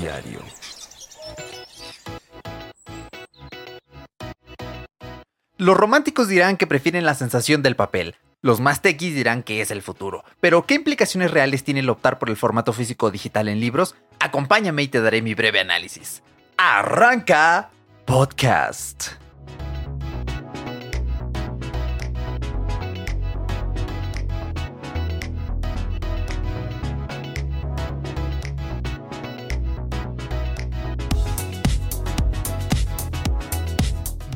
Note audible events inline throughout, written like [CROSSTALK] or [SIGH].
Diario. Los románticos dirán que prefieren la sensación del papel. Los más tequis dirán que es el futuro. Pero, ¿qué implicaciones reales tiene el optar por el formato físico digital en libros? Acompáñame y te daré mi breve análisis. ¡Arranca! Podcast.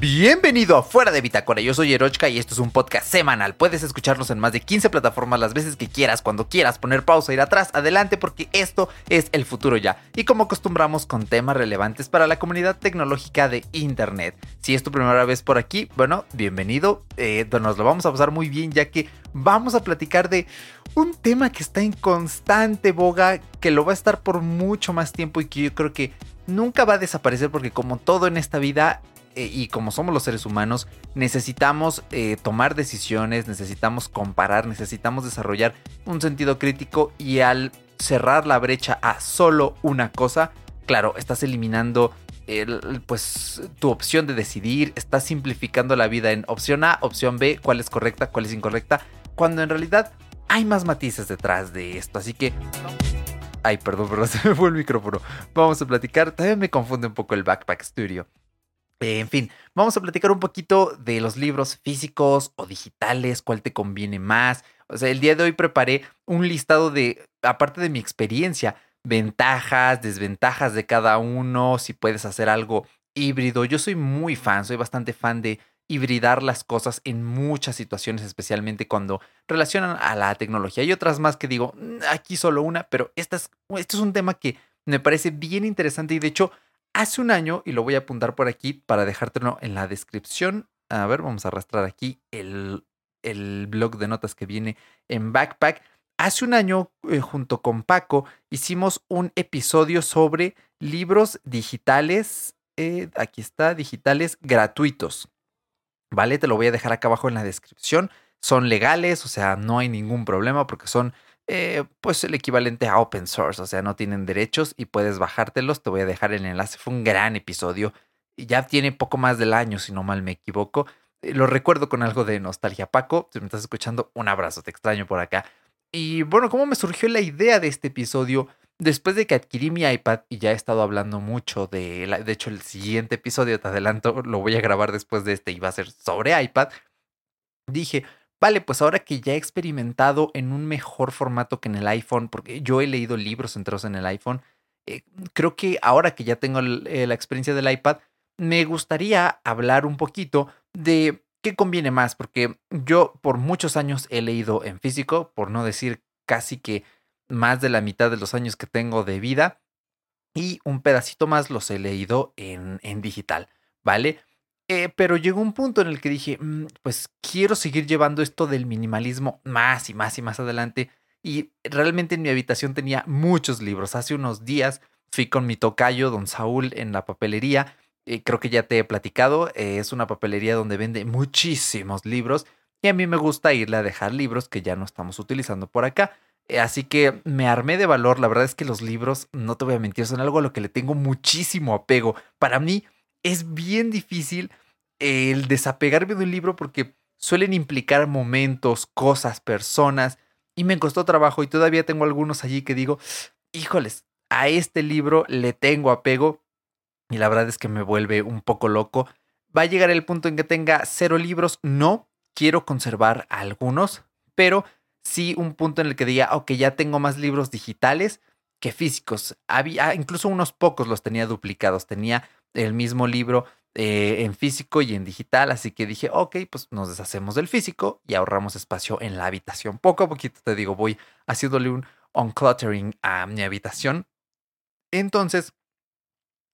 Bienvenido a Fuera de Bitácora, yo soy Erochka y esto es un podcast semanal. Puedes escucharnos en más de 15 plataformas las veces que quieras, cuando quieras, poner pausa, ir atrás, adelante, porque esto es el futuro ya. Y como acostumbramos con temas relevantes para la comunidad tecnológica de Internet. Si es tu primera vez por aquí, bueno, bienvenido. Eh, nos lo vamos a pasar muy bien ya que vamos a platicar de un tema que está en constante boga, que lo va a estar por mucho más tiempo y que yo creo que nunca va a desaparecer porque como todo en esta vida eh, y como somos los seres humanos, necesitamos eh, tomar decisiones, necesitamos comparar, necesitamos desarrollar un sentido crítico y al cerrar la brecha a solo una cosa, claro, estás eliminando pues tu opción de decidir, estás simplificando la vida en opción A, opción B, cuál es correcta, cuál es incorrecta, cuando en realidad hay más matices detrás de esto, así que... Ay, perdón, [LAUGHS] perdón, se me fue el micrófono. Vamos a platicar. También me confunde un poco el Backpack Studio. Eh, en fin, vamos a platicar un poquito de los libros físicos o digitales, cuál te conviene más. O sea, el día de hoy preparé un listado de, aparte de mi experiencia, ventajas, desventajas de cada uno, si puedes hacer algo híbrido. Yo soy muy fan, soy bastante fan de hibridar las cosas en muchas situaciones, especialmente cuando relacionan a la tecnología. Hay otras más que digo, mm, aquí solo una, pero esta es, este es un tema que me parece bien interesante y de hecho hace un año, y lo voy a apuntar por aquí para dejártelo en la descripción. A ver, vamos a arrastrar aquí el, el blog de notas que viene en Backpack. Hace un año, eh, junto con Paco, hicimos un episodio sobre libros digitales. Eh, aquí está, digitales gratuitos. ¿Vale? Te lo voy a dejar acá abajo en la descripción. Son legales, o sea, no hay ningún problema porque son eh, pues el equivalente a open source, o sea, no tienen derechos y puedes bajártelos. Te voy a dejar el enlace. Fue un gran episodio. Ya tiene poco más del año, si no mal me equivoco. Eh, lo recuerdo con algo de nostalgia. Paco, si me estás escuchando, un abrazo, te extraño por acá. Y bueno, ¿cómo me surgió la idea de este episodio? Después de que adquirí mi iPad y ya he estado hablando mucho de, de hecho el siguiente episodio, te adelanto, lo voy a grabar después de este y va a ser sobre iPad, dije, Vale, pues ahora que ya he experimentado en un mejor formato que en el iPhone, porque yo he leído libros enteros en el iPhone, eh, creo que ahora que ya tengo eh, la experiencia del iPad, me gustaría hablar un poquito de qué conviene más, porque yo por muchos años he leído en físico, por no decir casi que más de la mitad de los años que tengo de vida, y un pedacito más los he leído en, en digital, ¿vale? Eh, pero llegó un punto en el que dije, mm, pues quiero seguir llevando esto del minimalismo más y más y más adelante. Y realmente en mi habitación tenía muchos libros. Hace unos días fui con mi tocayo, don Saúl, en la papelería. Eh, creo que ya te he platicado. Eh, es una papelería donde vende muchísimos libros. Y a mí me gusta irle a dejar libros que ya no estamos utilizando por acá. Así que me armé de valor. La verdad es que los libros, no te voy a mentir, son algo a lo que le tengo muchísimo apego. Para mí, es bien difícil el desapegarme de un libro porque suelen implicar momentos, cosas, personas, y me costó trabajo y todavía tengo algunos allí que digo, híjoles, a este libro le tengo apego y la verdad es que me vuelve un poco loco. Va a llegar el punto en que tenga cero libros, no, quiero conservar algunos, pero sí un punto en el que diga, ok, ya tengo más libros digitales que físicos. Había, incluso unos pocos los tenía duplicados, tenía el mismo libro eh, en físico y en digital, así que dije, ok, pues nos deshacemos del físico y ahorramos espacio en la habitación. Poco a poquito te digo, voy haciéndole un uncluttering a mi habitación. Entonces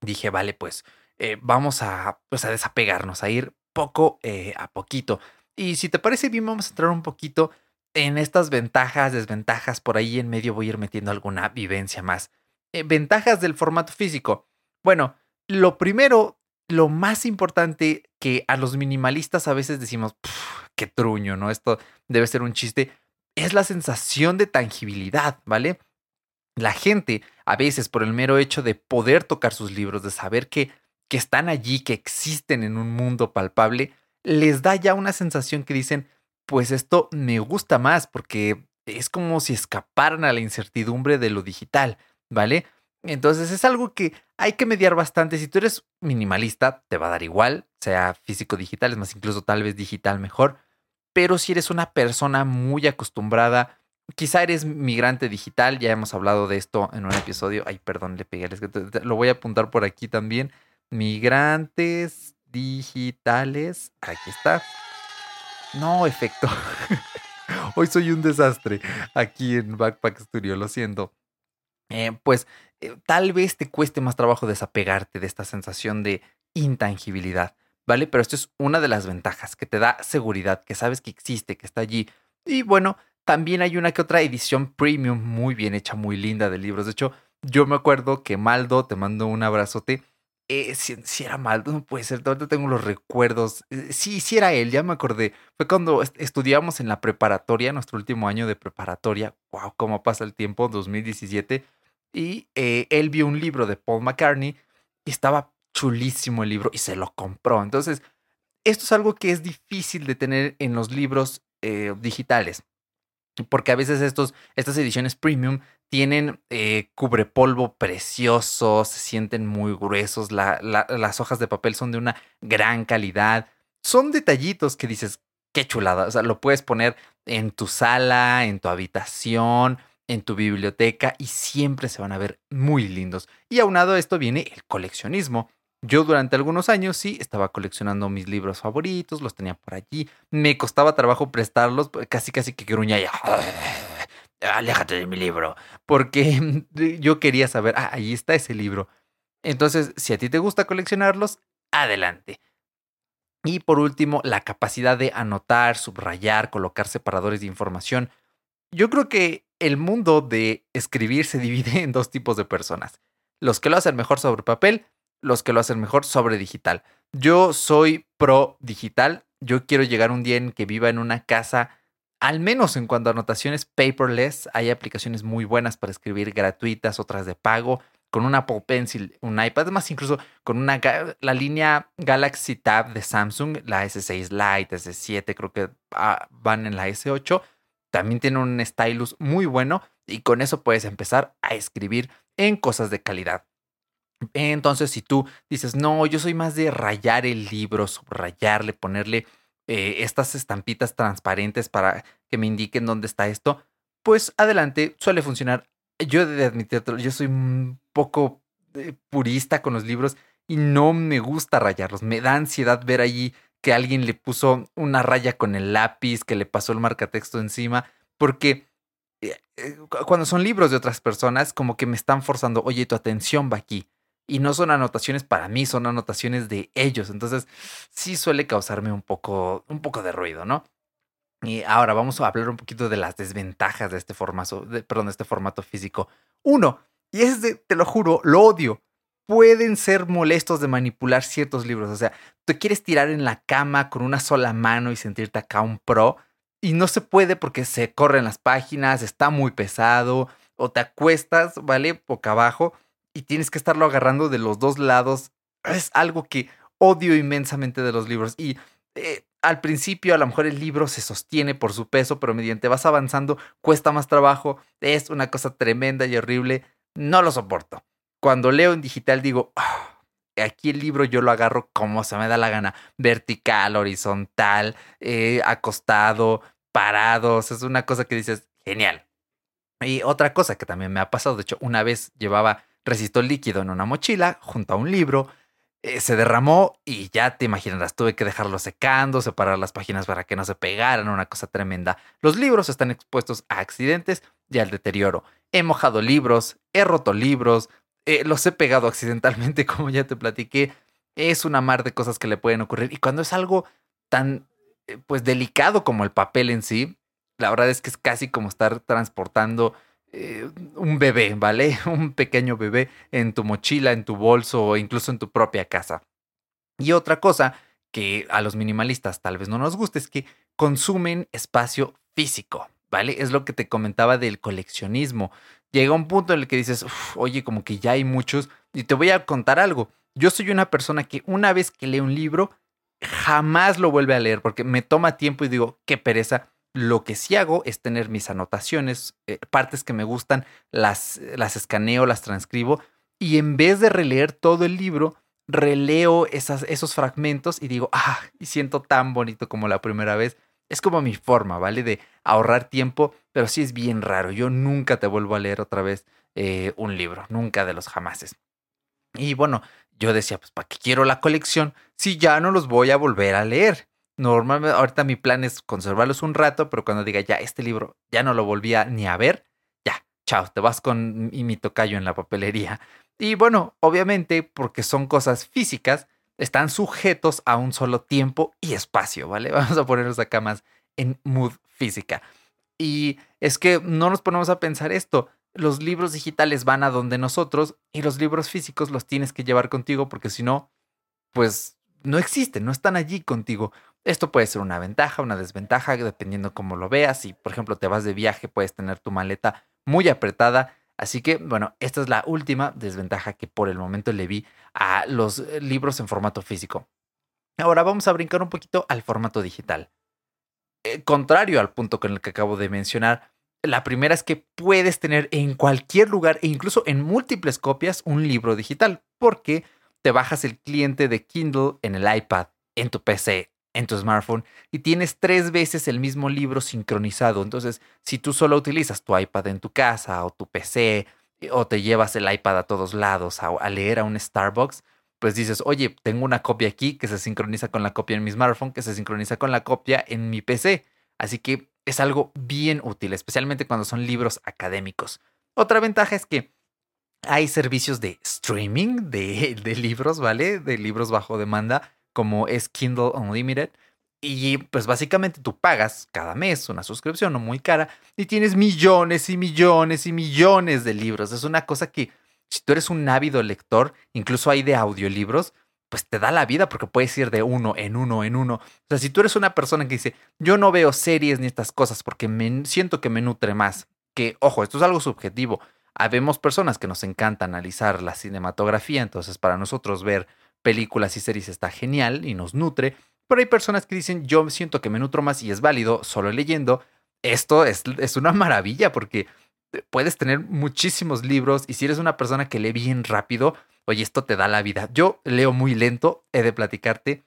dije, vale, pues eh, vamos a, pues, a desapegarnos, a ir poco eh, a poquito. Y si te parece bien, vamos a entrar un poquito en estas ventajas, desventajas, por ahí en medio voy a ir metiendo alguna vivencia más. ventajas del formato físico. Bueno, lo primero, lo más importante que a los minimalistas a veces decimos, qué truño, ¿no? Esto debe ser un chiste, es la sensación de tangibilidad, ¿vale? La gente, a veces por el mero hecho de poder tocar sus libros, de saber que, que están allí, que existen en un mundo palpable, les da ya una sensación que dicen, pues esto me gusta más porque es como si escaparan a la incertidumbre de lo digital, ¿vale? Entonces es algo que hay que mediar bastante. Si tú eres minimalista, te va a dar igual, sea físico digital, es más, incluso tal vez digital mejor. Pero si eres una persona muy acostumbrada, quizá eres migrante digital, ya hemos hablado de esto en un episodio. Ay, perdón, le pegué, lo voy a apuntar por aquí también. Migrantes digitales, aquí está. No, efecto. [LAUGHS] Hoy soy un desastre aquí en Backpack Studio, lo siento. Eh, pues eh, tal vez te cueste más trabajo desapegarte de esta sensación de intangibilidad, ¿vale? Pero esto es una de las ventajas, que te da seguridad, que sabes que existe, que está allí. Y bueno, también hay una que otra edición premium muy bien hecha, muy linda de libros. De hecho, yo me acuerdo que Maldo, te mando un abrazote, eh, si, era Maldo, no puede ser, ahorita tengo los recuerdos. Eh, sí, sí era él, ya me acordé. Fue cuando estudiamos en la preparatoria, nuestro último año de preparatoria. Wow, cómo pasa el tiempo, 2017 y eh, él vio un libro de Paul McCartney y estaba chulísimo el libro y se lo compró. Entonces, esto es algo que es difícil de tener en los libros eh, digitales, porque a veces estos, estas ediciones premium tienen eh, cubrepolvo precioso, se sienten muy gruesos, las hojas de papel son de una gran calidad. Son detallitos que dices, qué chulada, o sea, lo puedes poner en tu sala, en tu habitación, en tu biblioteca y siempre se van a ver muy lindos. Y aunado a esto viene el coleccionismo. Yo durante algunos años sí estaba coleccionando mis libros favoritos, los tenía por allí. Me costaba trabajo prestarlos, pues, casi casi que gruña ya. Aléjate de mi libro, porque [LAUGHS] yo quería saber, ah, ahí está ese libro. Entonces, si a ti te gusta coleccionarlos, adelante. Y por último, la capacidad de anotar, subrayar, colocar separadores de información. Yo creo que el mundo de escribir se divide [LAUGHS] en dos tipos de personas. Los que lo hacen mejor sobre papel, los que lo hacen mejor sobre digital. Yo soy pro digital. Yo quiero llegar un día en que viva en una casa, al menos en cuanto a anotaciones paperless. Hay aplicaciones muy buenas para escribir gratuitas, otras de pago. Con un Apple Pencil, un iPad, además incluso con una la línea Galaxy Tab de Samsung, la S6 Lite, S7, creo que ah, van en la S8 también tiene un stylus muy bueno y con eso puedes empezar a escribir en cosas de calidad. Entonces, si tú dices, no, yo soy más de rayar el libro, subrayarle, ponerle eh, estas estampitas transparentes para que me indiquen dónde está esto, pues adelante, suele funcionar. Yo de admitirlo, yo soy un poco eh, purista con los libros y no me gusta rayarlos. Me da ansiedad ver allí que alguien le puso una raya con el lápiz, que le pasó el marcatexto encima, porque eh, eh, cuando son libros de otras personas, como que me están forzando, oye, tu atención va aquí. Y no son anotaciones para mí, son anotaciones de ellos. Entonces, sí suele causarme un poco, un poco de ruido, ¿no? Y ahora vamos a hablar un poquito de las desventajas de este formato, perdón, de este formato físico. Uno, y es de, te lo juro, lo odio pueden ser molestos de manipular ciertos libros. O sea, tú quieres tirar en la cama con una sola mano y sentirte acá un pro. Y no se puede porque se corren las páginas, está muy pesado. O te acuestas, ¿vale? Boca abajo. Y tienes que estarlo agarrando de los dos lados. Es algo que odio inmensamente de los libros. Y eh, al principio a lo mejor el libro se sostiene por su peso, pero mediante vas avanzando cuesta más trabajo. Es una cosa tremenda y horrible. No lo soporto cuando leo en digital digo, ah, aquí el libro yo lo agarro como se me da la gana, vertical, horizontal, eh, acostado, parados, es una cosa que dices, genial. Y otra cosa que también me ha pasado, de hecho, una vez llevaba resistol líquido en una mochila junto a un libro, eh, se derramó y ya te imaginarás, tuve que dejarlo secando, separar las páginas para que no se pegaran, una cosa tremenda. Los libros están expuestos a accidentes y al deterioro. He mojado libros, he roto libros, eh, los he pegado accidentalmente, [LAUGHS] como ya te platiqué. Es una mar de cosas que le pueden ocurrir. Y cuando es algo tan, eh, pues, delicado como el papel en sí, la verdad es que es casi como estar transportando eh, un bebé, ¿vale? [LAUGHS] Un pequeño bebé en tu mochila, en tu bolso o incluso en tu propia casa. Y otra cosa que a los minimalistas tal vez no nos guste es que consumen espacio físico, ¿vale? Es lo que te comentaba del coleccionismo. Llega un punto en el que dices, oye, como que ya hay muchos. Y te voy a contar algo. Yo soy una persona que una vez que lee un libro, jamás lo vuelve a leer porque me toma tiempo y digo, qué pereza. Lo que sí hago es tener mis anotaciones, eh, partes que me gustan, las, las escaneo, las transcribo y en vez de releer todo el libro, releo esos fragmentos y digo, ah, y siento tan bonito como la primera vez. Es como mi forma, ¿vale? De ahorrar tiempo, pero sí es bien raro. Yo nunca te vuelvo a leer otra vez eh, un libro, nunca de los jamases. Y bueno, yo decía, pues, ¿para qué quiero la colección si ya no los voy a volver a leer? Normalmente, ahorita mi plan es conservarlos un rato, pero cuando diga, ya, este libro ya no lo volvía ni a ver, ya, chao, te vas con mi tocayo en la papelería. Y bueno, obviamente, porque son cosas físicas, están sujetos a un solo tiempo y espacio, ¿vale? [LAUGHS] Vamos a ponernos acá más en mood física. Y es que no nos ponemos a pensar esto. Los libros digitales van a donde nosotros y los libros físicos los tienes que llevar contigo porque si no, pues no existen, no están allí contigo. Esto puede ser una ventaja, una desventaja, dependiendo cómo lo veas. Si, por ejemplo, te vas de viaje, puedes tener tu maleta muy apretada Así que, bueno, esta es la última desventaja que por el momento le vi a los eh, libros en formato físico. Ahora vamos a brincar un poquito al formato digital. Eh, contrario al punto con el que acabo de mencionar, la primera es que puedes tener en cualquier lugar e incluso en múltiples copias un libro digital, porque te bajas el cliente de Kindle en el iPad, en tu PC, en tu smartphone y tienes tres veces el mismo libro sincronizado. Entonces, si tú solo utilizas tu iPad en tu casa o tu PC o te llevas el iPad a todos lados a, leer a un Starbucks, pues dices, oye, tengo una copia aquí que se sincroniza con la copia en mi smartphone, que se sincroniza con la copia en mi PC. Así que es algo bien útil, especialmente cuando son libros académicos. Otra ventaja es que hay servicios de streaming de, de libros, ¿vale? De libros bajo demanda como es Kindle Unlimited. Y pues básicamente tú pagas cada mes una suscripción no muy cara y tienes millones y millones y millones de libros. Es una cosa que si tú eres un ávido lector, incluso hay de audiolibros, pues te da la vida porque puedes ir de uno en uno en uno. O sea, si tú eres una persona que dice, yo no veo series ni estas cosas porque me siento que me nutre más, que, ojo, esto es algo subjetivo. Habemos personas que nos encanta analizar la cinematografía, entonces para nosotros ver películas y series está genial y nos nutre, pero hay personas que dicen yo siento que me nutro más y es válido solo leyendo. Esto es, es una maravilla porque puedes tener muchísimos libros y si eres una persona que lee bien rápido, oye, esto te da la vida. Yo leo muy lento, he de platicarte.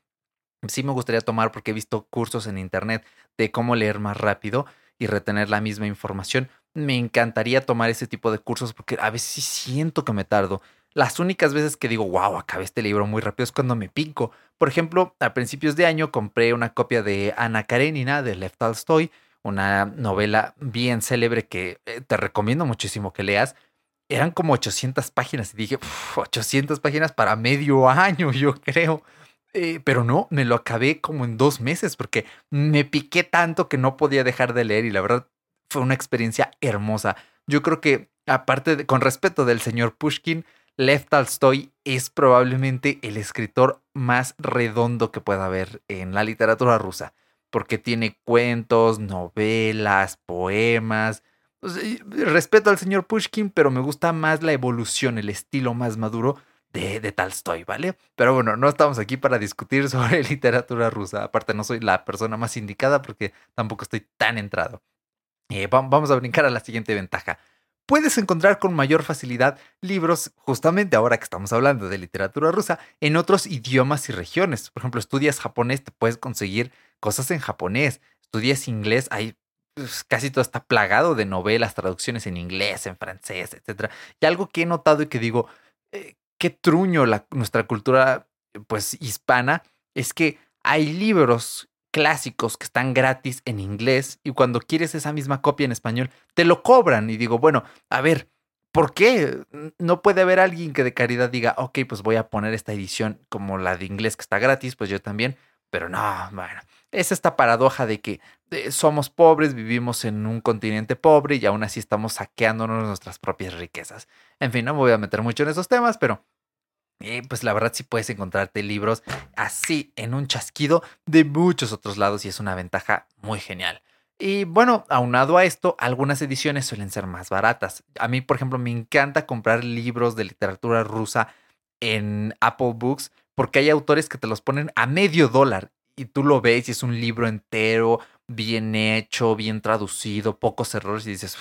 Sí me gustaría tomar porque he visto cursos en internet de cómo leer más rápido y retener la misma información. Me encantaría tomar ese tipo de cursos porque a veces siento que me tardo. Las únicas veces que digo, wow, acabé este libro muy rápido es cuando me pico. Por ejemplo, a principios de año compré una copia de Ana Karenina de Lev Tolstoy, una novela bien célebre que eh, te recomiendo muchísimo que leas. Eran como 800 páginas y dije, 800 páginas para medio año, yo creo. Eh, pero no, me lo acabé como en dos meses porque me piqué tanto que no podía dejar de leer y la verdad fue una experiencia hermosa. Yo creo que, aparte, de, con respeto del señor Pushkin, Lev Tolstoy es probablemente el escritor más redondo que pueda haber en la literatura rusa, porque tiene cuentos, novelas, poemas. respeto al señor Pushkin, pero me gusta más la evolución, el estilo más maduro de, de Tolstoy, ¿vale? Pero bueno, no estamos aquí para discutir [LAUGHS] sobre literatura rusa. Aparte, no soy la persona más indicada porque tampoco estoy tan entrado. Eh, vamos a brincar a la siguiente ventaja puedes encontrar con mayor facilidad libros, justamente ahora que estamos hablando de literatura rusa, en otros idiomas y regiones. Por ejemplo, estudias japonés, te puedes conseguir cosas en japonés. Estudias inglés, hay pues, casi todo está plagado de novelas, traducciones en inglés, en francés, etc. Y algo que he notado y que digo, eh, qué truño nuestra cultura pues hispana, es que hay libros clásicos que están gratis en inglés y cuando quieres esa misma copia en español, te lo cobran. Y digo, bueno, a ver, ¿por qué? No puede haber alguien que de caridad diga, ok, pues voy a poner esta edición como la de inglés que está gratis, pues yo también. Pero no, bueno, es esta paradoja de que eh, somos pobres, vivimos en un continente pobre y aún así estamos saqueándonos nuestras propias riquezas. En fin, no me voy a meter mucho en esos temas, pero eh, pues la verdad sí puedes encontrarte libros así en un chasquido de muchos otros lados y es una ventaja muy genial. Y bueno, aunado a esto, algunas ediciones suelen ser más baratas. A mí, por ejemplo, me encanta comprar libros de literatura rusa en Apple Books porque hay autores que te los ponen a medio dólar y tú lo ves y es un libro entero, bien hecho, bien traducido, pocos errores y dices,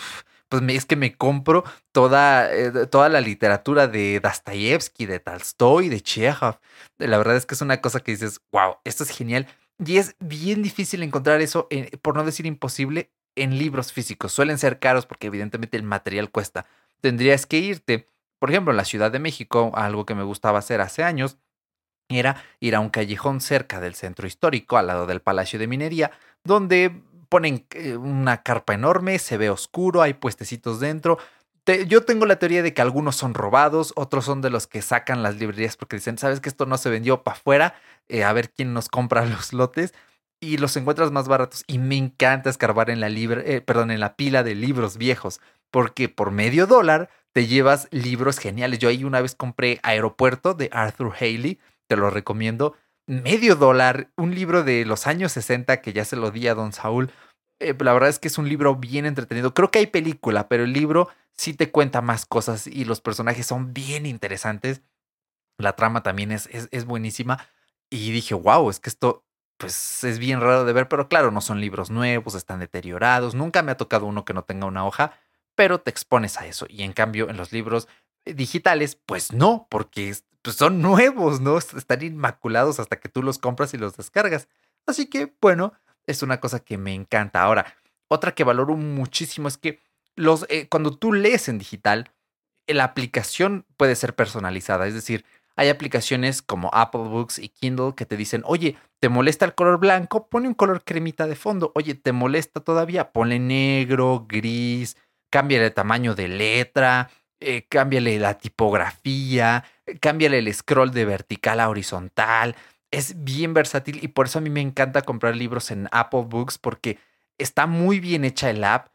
pues es que me compro toda, eh, toda la literatura de Dostoyevsky, de Tolstoy, de Chekhov. La verdad es que es una cosa que dices, wow, esto es genial. Y es bien difícil encontrar eso, por no decir imposible, en libros físicos. Suelen ser caros porque evidentemente el material cuesta. Tendrías que irte, por ejemplo, en la Ciudad de México, algo que me gustaba hacer hace años, era ir a un callejón cerca del centro histórico, al lado del Palacio de Minería, donde ponen eh, una carpa enorme, se ve oscuro, hay puestecitos dentro. yo tengo la teoría de que algunos son robados, otros son de los que sacan las librerías porque dicen, sabes que esto no se vendió para afuera, eh, a ver quién nos compra [LAUGHS] los lotes y los encuentras más baratos. Y me encanta escarbar en la libre, eh, perdón, en la pila de libros viejos, porque por medio dólar te llevas libros geniales. Yo ahí una vez compré Aeropuerto de Arthur Haley, te lo recomiendo medio dólar, un libro de los años 60 que ya se lo di a don Saúl. Eh, la verdad es que es un libro bien entretenido. Creo que hay película, pero el libro sí te cuenta más cosas y los personajes son bien interesantes. La trama también es, es, buenísima. Y dije, wow, es que esto pues es bien raro de ver, pero claro, no son libros nuevos, están deteriorados. Nunca me ha tocado uno que no tenga una hoja, pero te expones a eso. Y en cambio, en los libros eh, digitales, pues no, porque pues son nuevos, ¿no? Están inmaculados hasta que tú los compras y los descargas. Así que, bueno, es una cosa que me encanta. Ahora, otra que valoro muchísimo es que los, eh, cuando tú lees en digital, la aplicación puede ser personalizada. Es decir, hay aplicaciones como Apple Books y Kindle que te dicen, oye, ¿te molesta el color blanco? Pone un color cremita de fondo. Oye, ¿te molesta todavía? Ponle negro, gris, cambia el tamaño de letra, eh, cámbiale la tipografía, eh, cámbiale el scroll de vertical a horizontal. Es bien versátil y por eso a mí me encanta comprar libros en Apple Books porque está muy bien hecha el app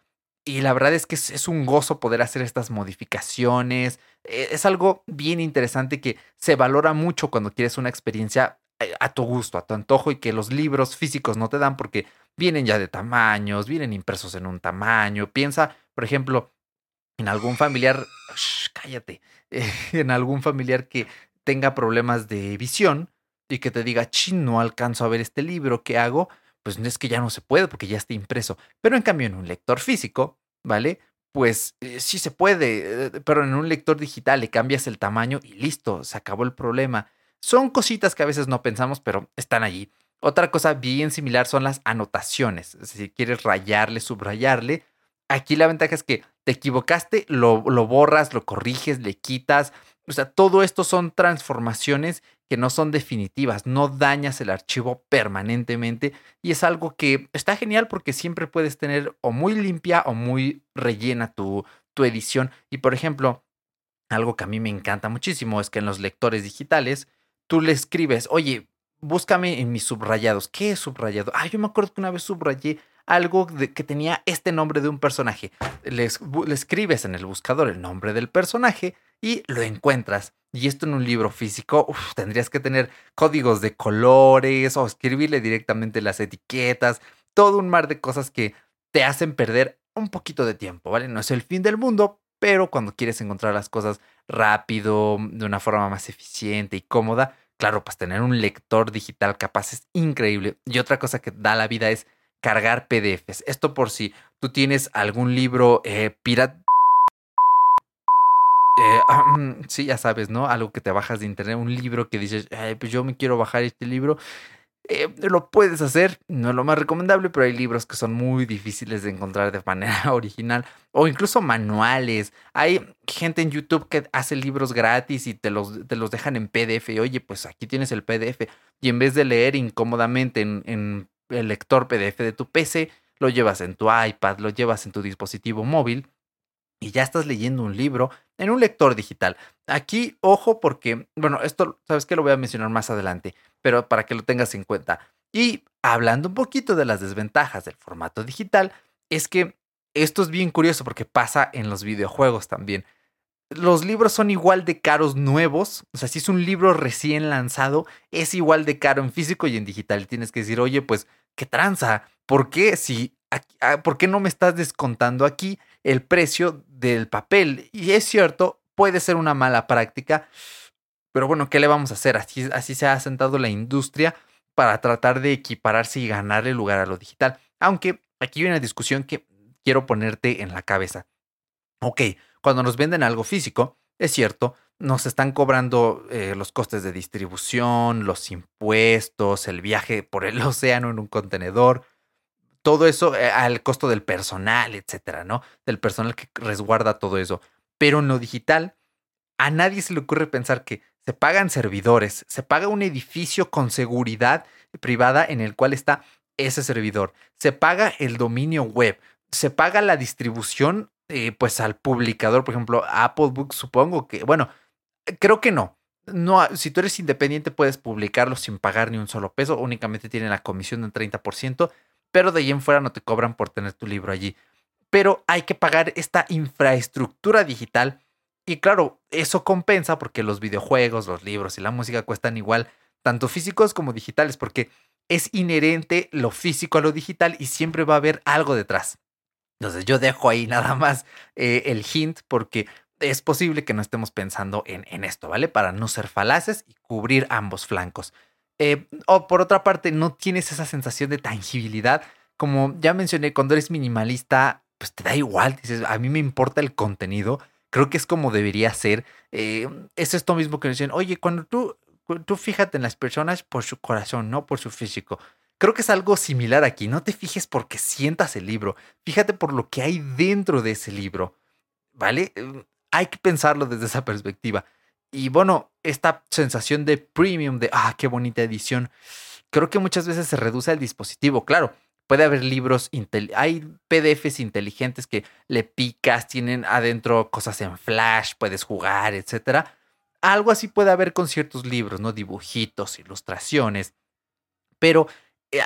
y la verdad es que es, un gozo poder hacer estas modificaciones. Eh, es algo bien interesante que se valora mucho cuando quieres una experiencia a tu gusto, a tu antojo y que los libros físicos no te dan porque vienen ya de tamaños, vienen impresos en un tamaño. Piensa, por ejemplo, en algún familiar, cállate, [LAUGHS] en algún familiar que tenga problemas de visión y que te diga, chin, no alcanzo a ver este libro, ¿qué hago? Pues es que ya no se puede porque ya está impreso. Pero en cambio en un lector físico, ¿vale? Pues eh, sí se puede, eh, pero en un lector digital le cambias el tamaño y listo, se acabó el problema. Son cositas que a veces no pensamos, pero están allí. Otra cosa bien similar son las anotaciones. Si quieres rayarle, subrayarle, aquí la ventaja es que te equivocaste, lo, borras, lo corriges, le quitas. O sea, todo esto son transformaciones que no son definitivas, no dañas el archivo permanentemente y es algo que está genial porque siempre puedes tener o muy limpia o muy rellena tu, tu edición. Y por ejemplo, algo que a mí me encanta muchísimo es que en los lectores digitales tú le escribes, oye, búscame en mis subrayados. ¿Qué es subrayado? Ah, yo me acuerdo que una vez subrayé algo que tenía este nombre de un personaje. Le, escribes en el buscador el nombre del personaje y lo encuentras. Y esto en un libro físico, tendrías que tener códigos de colores o escribirle directamente las etiquetas, todo un mar de cosas que te hacen perder un poquito de tiempo, ¿vale? No es el fin del mundo, pero cuando quieres encontrar las cosas rápido, de una forma más eficiente y cómoda, claro, pues tener un lector digital capaz es increíble. Y otra cosa que da la vida es cargar PDFs. Esto por si tú tienes algún libro eh, pirata. Eh, sí, ya sabes, ¿no? Algo que te bajas de internet, un libro que dices, pues yo me quiero bajar este libro. Eh, lo puedes hacer, no es lo más recomendable, pero hay libros que son muy difíciles de encontrar de manera [LAUGHS] original o incluso manuales. Hay gente en YouTube que hace libros gratis y te los, te los dejan en PDF. oye, pues aquí tienes el PDF. Y en vez de leer incómodamente en, en el lector PDF de tu PC, lo llevas en tu iPad, lo llevas en tu dispositivo móvil y ya estás leyendo un libro en un lector digital. Aquí, ojo, porque, bueno, esto, sabes que lo voy a mencionar más adelante, pero para que lo tengas en cuenta. Y hablando un poquito de las desventajas del formato digital, es que esto es bien curioso porque pasa en los videojuegos también. Los libros son igual de caros nuevos, o sea, si es un libro recién lanzado, es igual de caro en físico y en digital. Tienes que decir, oye, pues, ¿qué tranza? ¿Por qué? Si ah, ¿por qué no me estás descontando aquí el precio del papel? Y es cierto, puede ser una mala práctica, pero bueno, ¿qué le vamos a hacer? Así, así se ha sentado la industria para tratar de equipararse y ganarle lugar a lo digital. Aunque aquí hay una discusión que quiero ponerte en la cabeza. Ok, cuando nos venden algo físico, es cierto, nos están cobrando eh, los costes de distribución, los impuestos, el viaje por el [LAUGHS] océano en un contenedor, todo eso eh, al costo del personal, etcétera, ¿no? Del personal que resguarda todo eso. Pero en lo digital, a nadie se le ocurre pensar que se pagan servidores, se paga un edificio con seguridad privada en el cual está ese servidor, se paga el dominio web, se paga la distribución eh, pues al publicador, por ejemplo, Apple Books, supongo que, bueno, creo que no. No, si tú eres independiente puedes publicarlo sin pagar ni un solo peso, únicamente tienen la comisión del 30%, pero de ahí en fuera no te cobran por tener tu libro allí. Pero hay que pagar esta infraestructura digital y claro, eso compensa porque los videojuegos, los libros y la música cuestan igual, tanto físicos como digitales, porque es inherente lo físico a lo digital y siempre va a haber algo detrás. Entonces yo dejo ahí nada más eh, el hint porque es posible que no estemos pensando en, esto, ¿vale? Para no ser falaces y cubrir ambos flancos. Eh, o por otra parte, no tienes esa sensación de tangibilidad. Como ya mencioné, cuando eres minimalista, pues te da igual, dices, a mí me importa el contenido. Creo que es como debería ser. Eh, es esto mismo que dicen, oye, cuando tú, tú fíjate en las personas por su corazón, no por su físico. Creo que es algo similar aquí. No te fijes porque sientas el libro. Fíjate por lo que hay dentro de ese libro. ¿Vale? Em, hay que pensarlo desde esa perspectiva. Y bueno, esta sensación de premium, de, ah, qué bonita edición, creo que muchas veces se reduce al dispositivo. Claro, puede haber libros, hay PDFs inteligentes que le picas, tienen adentro cosas en flash, puedes jugar, etc. Algo así puede haber con ciertos libros, ¿no? Dibujitos, ilustraciones. Pero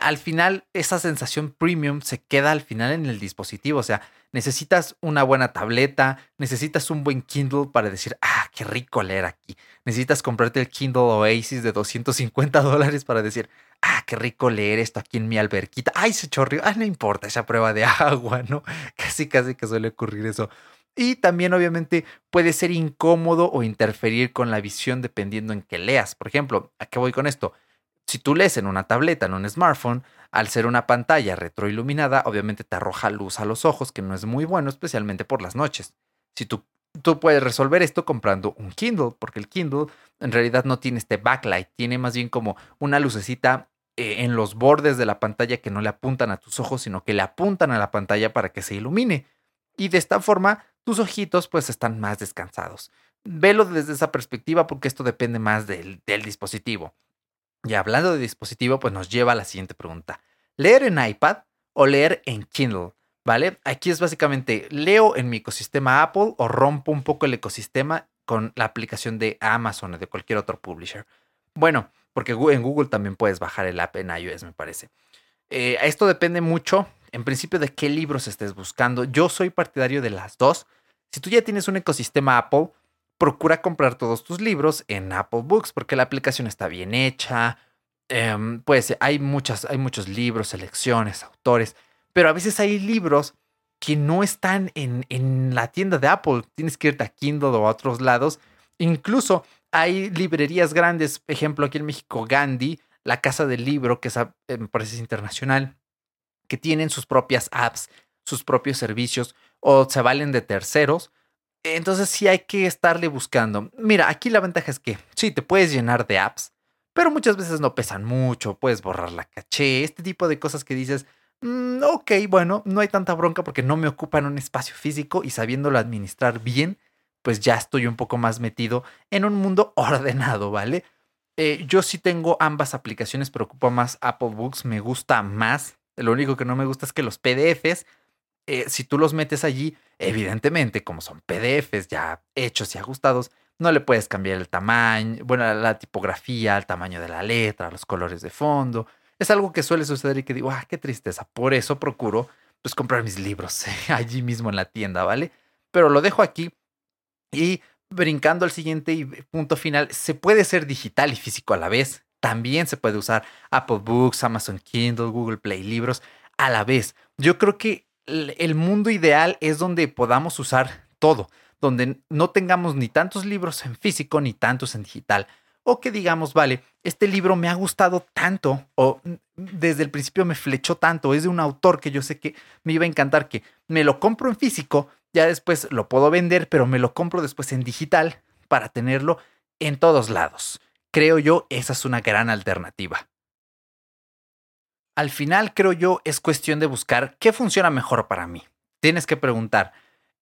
al final esa sensación premium se queda al final en el dispositivo. O sea, necesitas una buena tableta, necesitas un buen Kindle para decir, ah, qué rico leer aquí. Necesitas comprarte el Kindle Oasis de 250 dólares para decir, ah, qué rico leer esto aquí en mi alberquita. Ay, se chorrió. Ah, no importa esa prueba de [LAUGHS] agua, ¿no? Casi, casi que suele ocurrir eso. Y también obviamente puede ser incómodo o interferir con la visión dependiendo en qué leas. Por ejemplo, ¿a qué voy con esto? Si tú lees en una tableta, en un smartphone, al ser una pantalla retroiluminada, obviamente te arroja luz a los ojos, que no es muy bueno, especialmente por las noches. Si tú, tú puedes resolver esto comprando un Kindle, porque el Kindle en realidad no tiene este backlight, tiene más bien como una lucecita eh, en los bordes de la pantalla que no le apuntan a tus ojos, sino que le apuntan a la pantalla para que se ilumine. Y de esta forma, tus ojitos pues están más descansados. Velo desde esa perspectiva porque esto depende más del, del dispositivo. Y hablando de dispositivo, pues nos lleva a la siguiente pregunta. ¿Leer en iPad o leer en Kindle? ¿Vale? Aquí es básicamente, leo en mi ecosistema Apple o rompo un poco el ecosistema con la aplicación de Amazon o de cualquier otro publisher. Bueno, porque en Google también puedes bajar el app en iOS, me parece. Eh, esto depende mucho, en principio, de qué libros estés buscando. Yo soy partidario de las dos. Si tú ya tienes un ecosistema Apple, procura comprar todos tus libros en Apple Books porque la aplicación está bien hecha. Em, pues hay, muchas, hay muchos libros, selecciones, autores, pero a veces hay libros que no están en, en la tienda de Apple. Tienes que irte a Kindle o a otros lados. Incluso hay librerías grandes, ejemplo aquí en México, Gandhi, la casa del libro, que es, eh, me parece internacional, que tienen sus propias apps, sus propios servicios o se valen de terceros entonces sí hay que estarle buscando. Mira, aquí la ventaja es que sí, te puedes llenar de apps, pero muchas veces no pesan mucho, puedes borrar la caché, este tipo de cosas que dices, mm, ok, bueno, no hay tanta bronca porque no me ocupan un espacio físico y sabiéndolo administrar bien, pues ya estoy un poco más metido en un mundo [LAUGHS] ordenado, ¿vale? Eh, yo sí tengo ambas aplicaciones, pero ocupo más Apple Books, me gusta más. Lo único que no me gusta es que los PDFs eh, si tú los metes allí, evidentemente, como son PDFs ya hechos y ajustados, no le puedes cambiar el tamaño, bueno, la tipografía, el tamaño de la letra, los colores de fondo. Es algo que suele suceder y que digo, ah, qué tristeza. Por eso procuro, pues, comprar mis libros [LAUGHS] allí mismo en la tienda, ¿vale? Pero lo dejo aquí y brincando al siguiente punto final, se puede ser digital y físico a la vez. También se puede usar Apple Books, Amazon Kindle, Google Play Libros. a la vez. Yo creo que el mundo ideal es donde podamos usar todo, donde no tengamos ni tantos libros en físico ni tantos en digital. O que digamos, vale, este libro me ha gustado tanto o desde el principio me flechó tanto, es de un autor que yo sé que me iba a encantar, que me lo compro en físico, ya después lo puedo vender, pero me lo compro después en digital para tenerlo en todos lados. Creo yo, esa es una gran alternativa. Al final, creo yo, es cuestión de buscar qué funciona mejor para mí. Tienes que preguntar,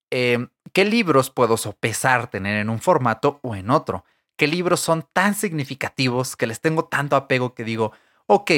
em, ¿qué libros puedo sopesar tener en un formato o en otro? ¿Qué libros son tan significativos que les tengo tanto apego que digo, ok,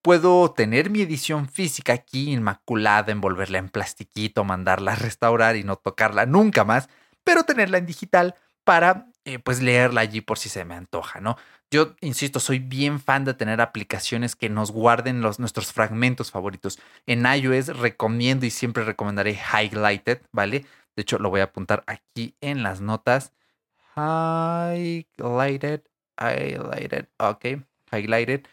puedo tener mi edición física aquí inmaculada, envolverla en plastiquito, mandarla a restaurar y no tocarla nunca más, pero tenerla en digital para eh, pues leerla allí por si se me antoja, ¿no? Yo, insisto, soy bien fan de tener aplicaciones que nos guarden los, nuestros fragmentos favoritos. En iOS recomiendo y siempre recomendaré Highlighted, ¿vale? De hecho, lo voy a apuntar aquí en las notas. Highlighted, highlighted, ok, highlighted.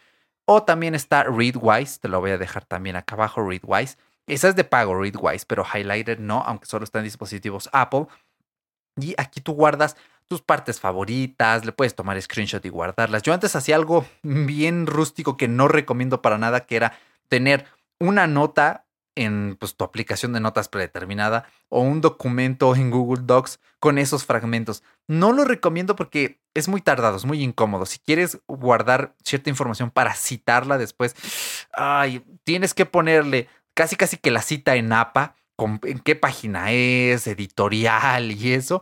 O también está Readwise, te lo voy a dejar también acá abajo, Readwise. Esa es de pago, Readwise, pero Highlighted no, aunque solo está en dispositivos Apple. Y aquí tú guardas tus partes favoritas, le puedes tomar screenshot y guardarlas. Yo antes hacía algo bien rústico que no recomiendo para nada, que era tener una nota en pues, tu aplicación de notas predeterminada o un documento en Google Docs con esos fragmentos. No lo recomiendo porque es muy tardado, es muy incómodo. Si quieres guardar cierta información para citarla después, ay, tienes que ponerle casi casi que la cita en APA, en qué página es, editorial y eso.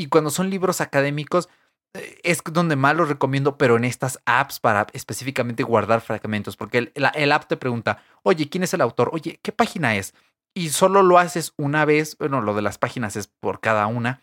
Y cuando son libros académicos, eh, es donde más los recomiendo, pero en estas apps para específicamente guardar fragmentos, porque el, app te pregunta, oye, ¿quién es el autor? Oye, ¿qué página es? Y solo lo haces una vez, bueno, lo de las páginas es por cada una,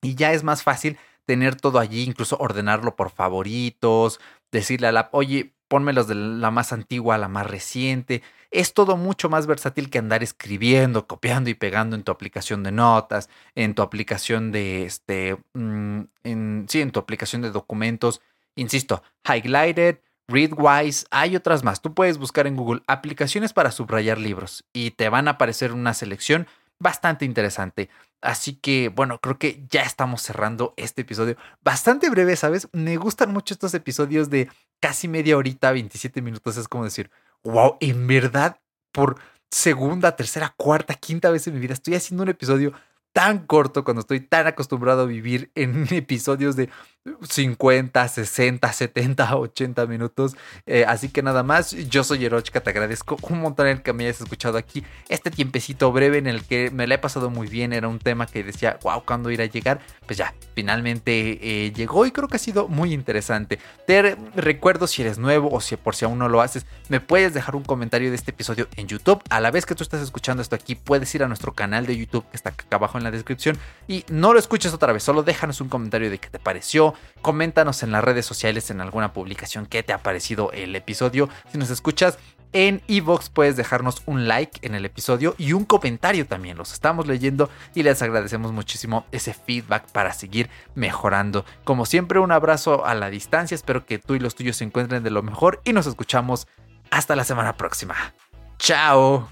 y ya es más fácil tener todo allí, incluso ordenarlo por favoritos, decirle a la app, oye, los de la más antigua a la más reciente. Es todo mucho más versátil que andar escribiendo, copiando y pegando en tu aplicación de notas, en tu aplicación de este, mm, en, sí, en tu aplicación de documentos. Insisto, Highlighted, Readwise, hay otras más. Tú puedes buscar en Google aplicaciones para subrayar libros y te van a aparecer una selección bastante interesante. Así que bueno, creo que ya estamos cerrando este episodio. Bastante breve, ¿sabes? Me gustan mucho estos episodios de casi media horita, 27 minutos. Es como decir, wow, en verdad, por segunda, tercera, cuarta, quinta vez en mi vida estoy haciendo un episodio tan corto cuando estoy tan acostumbrado a vivir en [LAUGHS] episodios de 50, 60, 70, 80 minutos. Eh, así que nada más, yo soy Erochka, te agradezco un montón el que me hayas escuchado aquí. Este tiempecito breve en el que me la he pasado muy bien, era un tema que decía, wow, ¿cuándo irá a llegar? Pues ya, finalmente eh, llegó y creo que ha sido muy interesante. Te recuerdo si eres nuevo o si por si aún no lo haces, me puedes dejar un comentario de este episodio en YouTube. A la vez que tú estás escuchando esto aquí, puedes ir a nuestro canal de YouTube que está acá abajo en la descripción y no lo escuches otra vez, solo déjanos un comentario de qué te pareció Coméntanos en las redes sociales en alguna publicación qué te ha parecido el episodio. Si nos escuchas en Evox puedes dejarnos un like en el episodio y un comentario también. Los estamos leyendo y les agradecemos muchísimo ese feedback para seguir mejorando. Como siempre, un abrazo a la distancia. Espero que tú y los tuyos se encuentren de lo mejor y nos escuchamos hasta la semana próxima. Chao.